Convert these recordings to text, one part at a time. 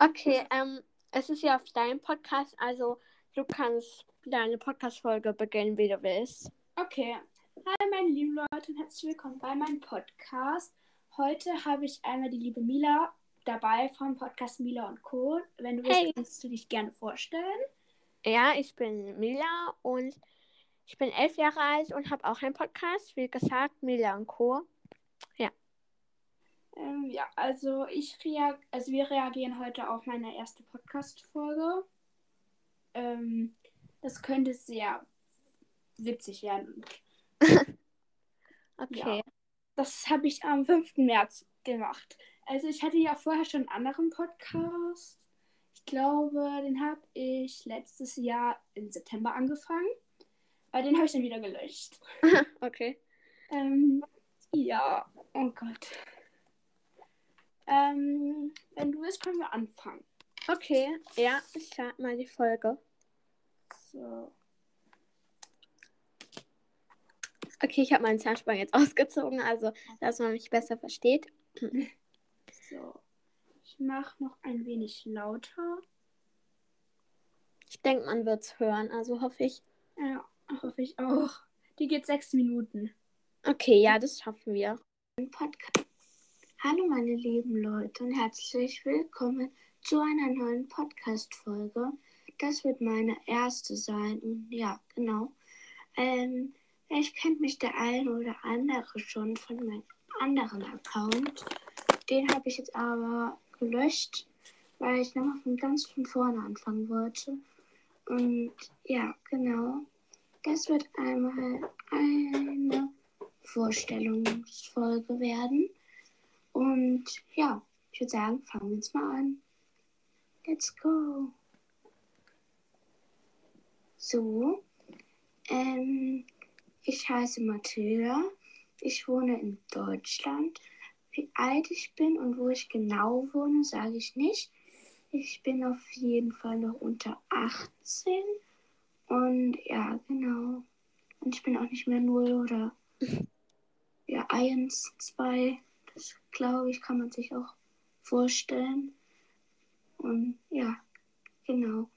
Okay, ähm, es ist ja auf deinem Podcast, also du kannst deine Podcast-Folge beginnen, wie du willst. Okay. Hi, meine lieben Leute und herzlich willkommen bei meinem Podcast. Heute habe ich einmal die liebe Mila dabei vom Podcast Mila und Co. Wenn du willst, Hey. kannst du dich gerne vorstellen. Ja, ich bin Mila und ich bin elf Jahre alt und habe auch einen Podcast, wie gesagt, Mila und Co. Ähm, ja, also ich reag also wir reagieren heute auf meine erste Podcast-Folge. Ähm, das könnte sehr witzig werden. Okay. Das habe ich am 5. März gemacht. Also ich hatte ja vorher schon einen anderen Podcast. Ich glaube, den habe ich letztes Jahr im September angefangen. Aber den habe ich dann wieder gelöscht. okay. Ähm, ja, oh Gott. Ähm, wenn du willst, können wir anfangen. Okay, ja, ich starte mal die Folge. So. Okay, ich habe meinen Zahnspann jetzt ausgezogen, also dass man mich besser versteht. So. Ich mache noch ein wenig lauter. Ich denke, man wird es hören, also hoffe ich. Ja, hoffe ich auch. Die geht sechs Minuten. Okay, ja, das schaffen wir. Podcast. Hallo meine lieben Leute und herzlich willkommen zu einer neuen Podcast-Folge. Das wird meine erste sein ja, genau. Ähm, vielleicht kennt mich der eine oder andere schon von meinem anderen Account. Den habe ich jetzt aber gelöscht, weil ich nochmal von ganz von vorne anfangen wollte. Und ja, genau. Das wird einmal eine Vorstellungsfolge werden. Und ja, ich würde sagen, fangen wir jetzt mal an. Let's go. So, ähm, ich heiße Mathilda. Ich wohne in Deutschland. Wie alt ich bin und wo ich genau wohne, sage ich nicht. Ich bin auf jeden Fall noch unter 18. Und ja, genau. Und ich bin auch nicht mehr 0 oder ja, 1, 2. Das glaube ich, kann man sich auch vorstellen. Und ja, genau.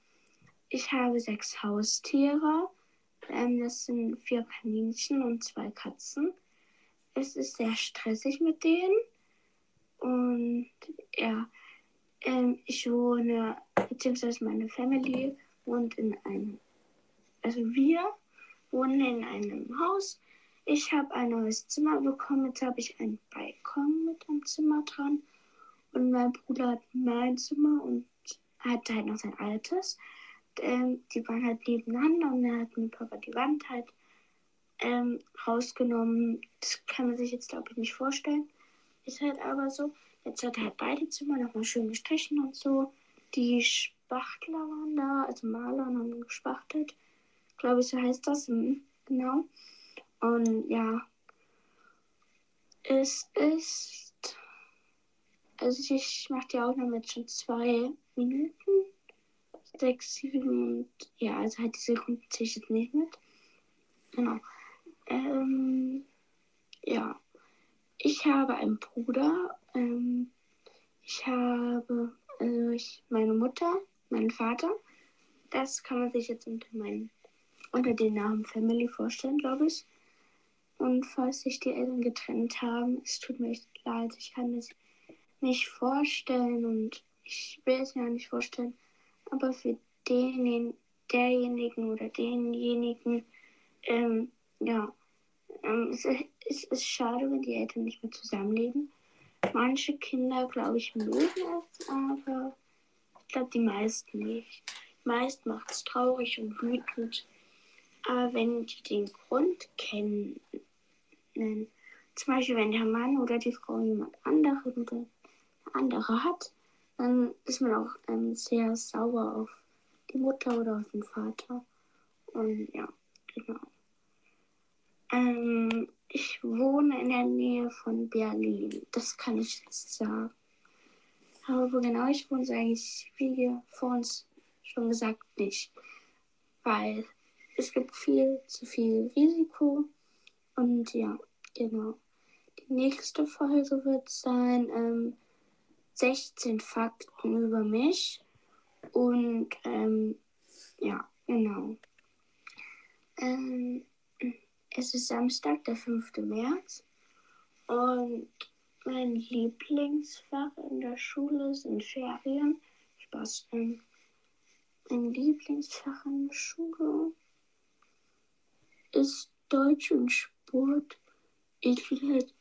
Ich habe sechs Haustiere. Ähm, das sind vier Kaninchen und zwei Katzen. Es ist sehr stressig mit denen. Und ja, ähm, ich wohne, beziehungsweise meine Family wohnt in einem, also wir wohnen in einem Haus. Ich habe ein neues Zimmer bekommen. Jetzt habe ich Balkon mit Zimmer dran. Und mein Bruder hat mein Zimmer und hatte halt noch sein altes. Ähm, die waren halt nebeneinander und dann hat mein Papa die Wand halt ähm, rausgenommen. Das kann man sich jetzt, glaube ich, nicht vorstellen. Ist halt aber so. Jetzt hat er halt beide Zimmer nochmal schön gestrichen und so. Die Spachtler waren da, also Maler und haben gespachtelt. Glaube ich, so heißt das. Hm, Genau. Und ja, es ist. Also ich mache die Aufnahme jetzt schon zwei Minuten. Sechs, sieben und ja, also halt die Sekunden zähle ich jetzt nicht mit. Genau. Ähm, ja. Ich habe einen Bruder. Ähm, ich habe also ich, meine Mutter, meinen Vater. Das kann man sich jetzt unter meinen unter den Namen Family vorstellen, glaube ich. Und falls sich die Eltern getrennt haben, es tut mir echt leid. Ich kann es nicht vorstellen und ich will es mir auch nicht vorstellen. Aber für den, derjenigen oder denjenigen, ähm, ja, ähm, es, es ist schade, wenn die Eltern nicht mehr zusammenleben. Manche Kinder, glaube ich, mögen es, aber ich glaube, die meisten nicht. Meist macht es traurig und wütend. Aber wenn die den Grund kennen, zum Beispiel wenn der Mann oder die Frau jemand anderen andere hat, dann ist man auch ähm, sehr sauer auf die Mutter oder auf den Vater. Und ja, genau. Ähm, ich wohne in der Nähe von Berlin. Das kann ich jetzt sagen. Aber wo genau ich wohne, sage ich, wie vor uns schon gesagt, nicht. Weil es gibt viel zu viel Risiko. Und ja, genau. Die nächste Folge wird sein, ähm, 16 Fakten über mich. Und ähm, ja, genau. Ähm, es ist Samstag, der 5. März. Und mein Lieblingsfach in der Schule sind Ferien. Spaß. Ähm, mein Lieblingsfach in der Schule ist Deutsch und Sport. Ich bin halt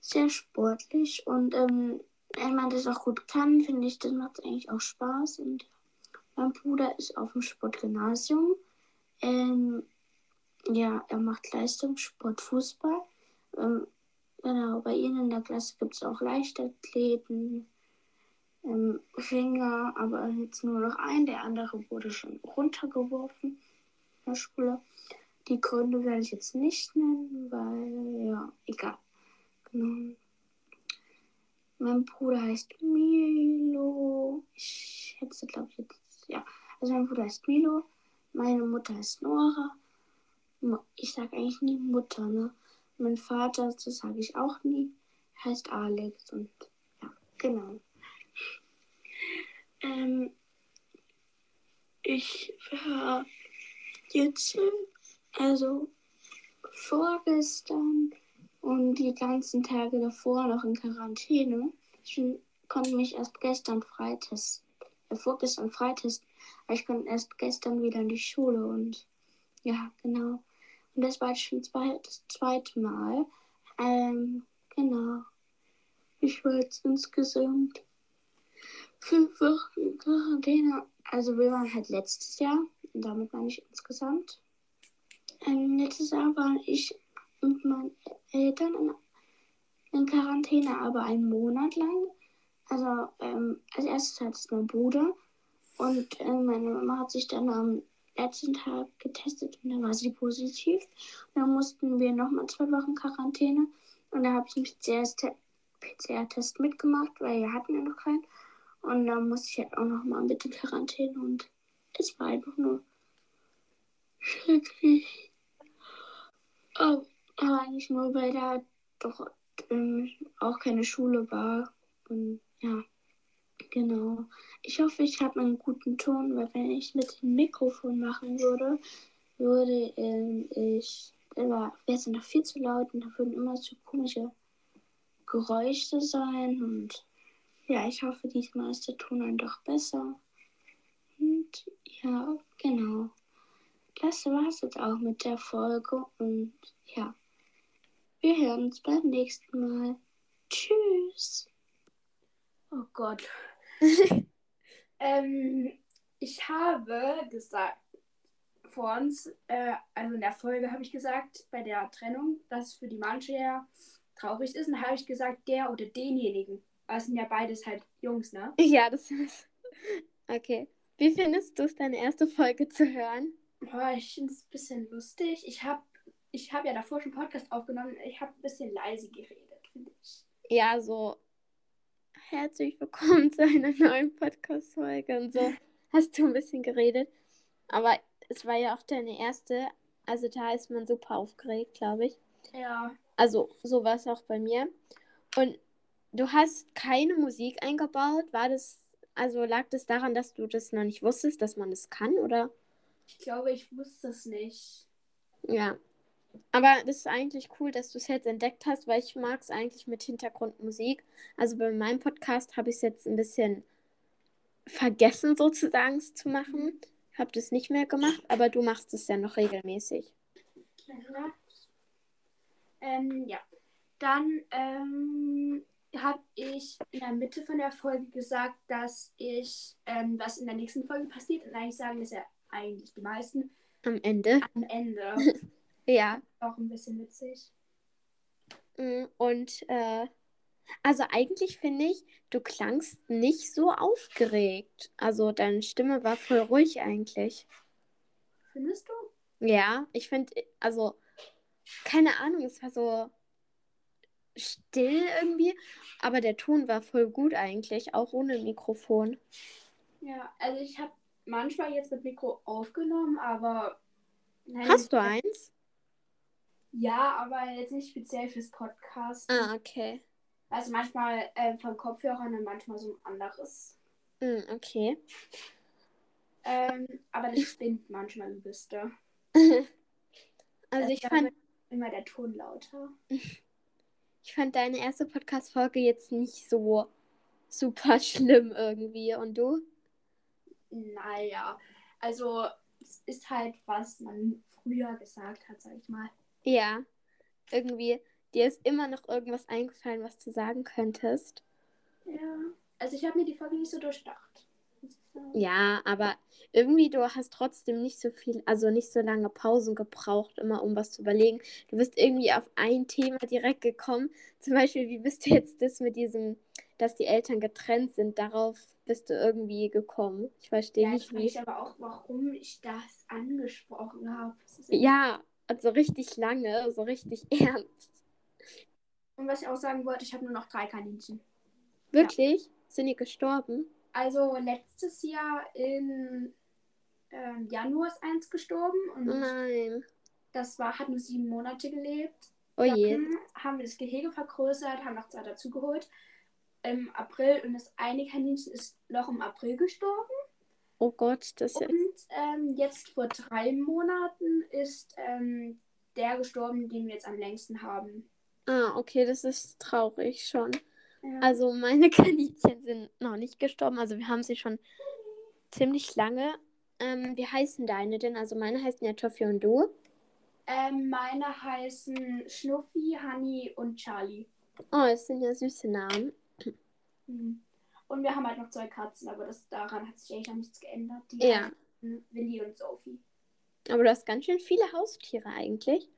sehr sportlich und ähm, wenn man das auch gut kann, finde ich, das macht eigentlich auch Spaß. Und mein Bruder ist auf dem Sportgymnasium. Ähm, ja, er macht Leistungssport, Fußball. Ähm, genau, bei ihnen in der Klasse gibt es auch Leichtathleten, ähm, Ringer, aber jetzt nur noch ein. Der andere wurde schon runtergeworfen in der Schule. Die Gründe werde ich jetzt nicht nennen, weil, ja, egal. Genau. Mein Bruder heißt Milo. Ich schätze, glaube ich, jetzt, ja. Also mein Bruder heißt Milo. Meine Mutter heißt Nora. Ich sage eigentlich nie Mutter, ne? Mein Vater, das sage ich auch nie, heißt Alex und ja, genau. Ähm, ich war jetzt, also vorgestern und die ganzen Tage davor noch in Quarantäne. Ich konnte mich erst gestern freitesten, äh, vorgestern freitesten, aber ich konnte erst gestern wieder in die Schule und ja, genau. Und das war schon zwei, das zweite Mal. Ähm, genau. Ich war jetzt insgesamt fünf Wochen in Quarantäne. Also wir waren halt letztes Jahr, und damit meine ich insgesamt. Ähm, letztes Jahr war ich mit meinen Eltern in, in Quarantäne, aber einen Monat lang. Also ähm, als erstes hat es mein Bruder und äh, meine Mama hat sich dann am letzten Tag getestet und dann war sie positiv. Und dann mussten wir nochmal zwei Wochen Quarantäne und da habe ich einen PCR-Test mitgemacht, weil wir hatten ja noch keinen. Und dann musste ich halt auch nochmal mit in Quarantäne und es war einfach nur schrecklich. Oh, eigentlich nur, weil da doch ähm, auch keine Schule war. Und ja, genau. Ich hoffe, ich habe einen guten Ton, weil wenn ich mit dem Mikrofon machen würde, würde ähm, ich, wäre es noch viel zu laut und da würden immer so komische Geräusche sein. Und ja, ich hoffe, diesmal ist der Ton dann doch besser. Und ja, genau. Das war es jetzt auch mit der Folge und ja. Wir hören uns beim nächsten Mal. Tschüss. Oh Gott. ähm, ich habe gesagt, vor uns, äh, also in der Folge habe ich gesagt, bei der Trennung, dass es für die manche ja traurig ist. Und habe ich gesagt, der oder denjenigen. Aber es sind ja beides halt Jungs, ne? Ja, das ist. Okay. Wie findest du es, deine erste Folge zu hören? Boah, ich finde es ein bisschen lustig. Ich habe ich habe ja davor schon Podcast aufgenommen. Ich habe ein bisschen leise geredet, finde ich. Ja, so herzlich willkommen zu einer neuen Podcast-Folge und so hast du ein bisschen geredet. Aber es war ja auch deine erste. Also da ist man super aufgeregt, glaube ich. Ja. Also so war es auch bei mir. Und du hast keine Musik eingebaut. War das, also lag das daran, dass du das noch nicht wusstest, dass man das kann, oder? Ich glaube, ich wusste es nicht. Ja, aber das ist eigentlich cool, dass du es jetzt entdeckt hast, weil ich mag es eigentlich mit Hintergrundmusik. Also bei meinem Podcast habe ich es jetzt ein bisschen vergessen, sozusagen zu machen. Habe das nicht mehr gemacht, aber du machst es ja noch regelmäßig. Ja. Ähm, ja. Dann ähm, habe ich in der Mitte von der Folge gesagt, dass ich, ähm, was in der nächsten Folge passiert, und eigentlich sagen das ja eigentlich die meisten. Am Ende. Am Ende. Ja. Auch ein bisschen witzig. Mm, und äh, also eigentlich finde ich, du klangst nicht so aufgeregt. Also deine Stimme war voll ruhig eigentlich. Findest du? Ja, ich finde, also keine Ahnung, es war so still irgendwie, aber der Ton war voll gut eigentlich, auch ohne Mikrofon. Ja, also ich habe manchmal jetzt mit Mikro aufgenommen, aber. Nein, Hast du eins? Ja, aber jetzt nicht speziell fürs Podcast. Ah, okay. Also manchmal äh, von Kopfhörern und manchmal so ein anderes. Hm, okay. Ähm, aber das spinnt manchmal übelste. Also Das ich fand, immer der Ton lauter. ich fand deine erste Podcast-Folge jetzt nicht so super schlimm irgendwie. Und du? Naja, also es ist halt, was man früher gesagt hat, sag ich mal. Ja. Irgendwie, dir ist immer noch irgendwas eingefallen, was du sagen könntest. Ja. Also ich habe mir die Folge nicht so durchdacht. ich. Ja, aber irgendwie du hast trotzdem nicht so viel, also nicht so lange Pausen gebraucht, immer um was zu überlegen. Du bist irgendwie auf ein Thema direkt gekommen. Zum Beispiel, wie bist du jetzt das mit diesem, dass die Eltern getrennt sind? Darauf bist du irgendwie gekommen. Ich verstehe Ja, ich nicht, wie. weiß aber auch, warum ich das angesprochen habe. Das Ja, also richtig lange, so richtig ernst. Und was ich auch sagen wollte, ich habe nur noch drei Kaninchen. Wirklich? Sind die gestorben? Also letztes Jahr in ähm, Januar ist eins gestorben und Nein. das war, hat nur sieben Monate gelebt. Oh je. Dann haben wir das Gehege vergrößert, haben noch zwei dazugeholt. Im April und das eine Kaninchen ist noch im April gestorben. Oh Gott, das ist ja. Und ähm, jetzt vor drei Monaten ist ähm, der gestorben, den wir jetzt am längsten haben. Ah, okay, das ist traurig schon. Ja. Also meine Kaninchen sind noch nicht gestorben. Also wir haben sie schon ziemlich lange. Ähm, wie heißen deine denn? Also meine heißen ja Toffi und du. ähm, meine heißen Schnuffi, Honey und Charlie. Oh, das sind ja süße Namen. Mhm. Und wir haben halt noch zwei Katzen, aber das, daran hat sich eigentlich noch nichts geändert. Die Ja. Willi und Sophie. Aber du hast ganz schön viele Haustiere eigentlich.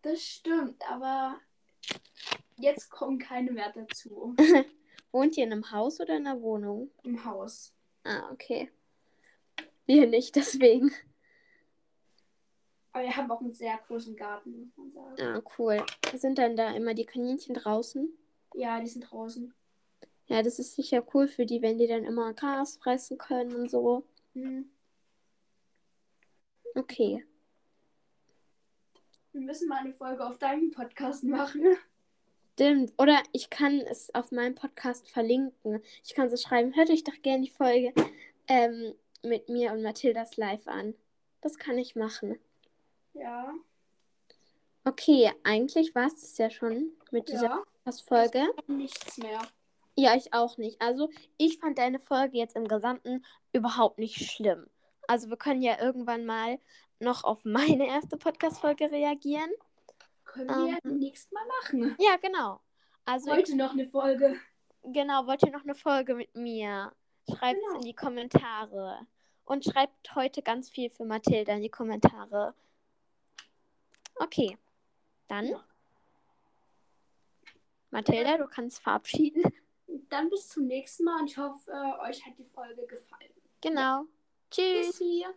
Das stimmt, aber jetzt kommen keine mehr dazu Wohnt ihr in einem Haus oder in einer Wohnung? im Haus. Ah, okay. Wir nicht, deswegen. Aber wir haben auch einen sehr großen Garten, muss man sagen. Ah, cool. Sind dann da immer die Kaninchen draußen? Ja, die sind draußen. Ja, das ist sicher cool für die, wenn die dann immer Gras fressen können und so. Mhm. Okay. Wir müssen mal eine Folge auf deinem Podcast machen. Stimmt. Oder ich kann es auf meinem Podcast verlinken. Ich kann so schreiben, hört euch doch gerne die Folge ähm, mit mir und Mathildas live an. Das kann ich machen. Ja. Okay, eigentlich war es das ja schon mit dieser Ja. Podcast-Folge. Nichts mehr. Ja, ich auch nicht. Also, ich fand deine Folge jetzt im Gesamten überhaupt nicht schlimm. Also, wir können ja irgendwann mal noch auf meine erste Podcast-Folge reagieren. Können wir ja Ähm. nächstes Mal machen. Ja, genau. Also, Heute noch eine Folge. genau, wollt ihr noch eine Folge mit mir? Schreibt es Genau. in die Kommentare. Und schreibt heute ganz viel für Mathilda in die Kommentare. Okay. Dann. Ja. Mathilda, du kannst verabschieden. Dann bis zum nächsten Mal und ich hoffe, äh, euch hat die Folge gefallen. Genau. Tschüss. Bis hier.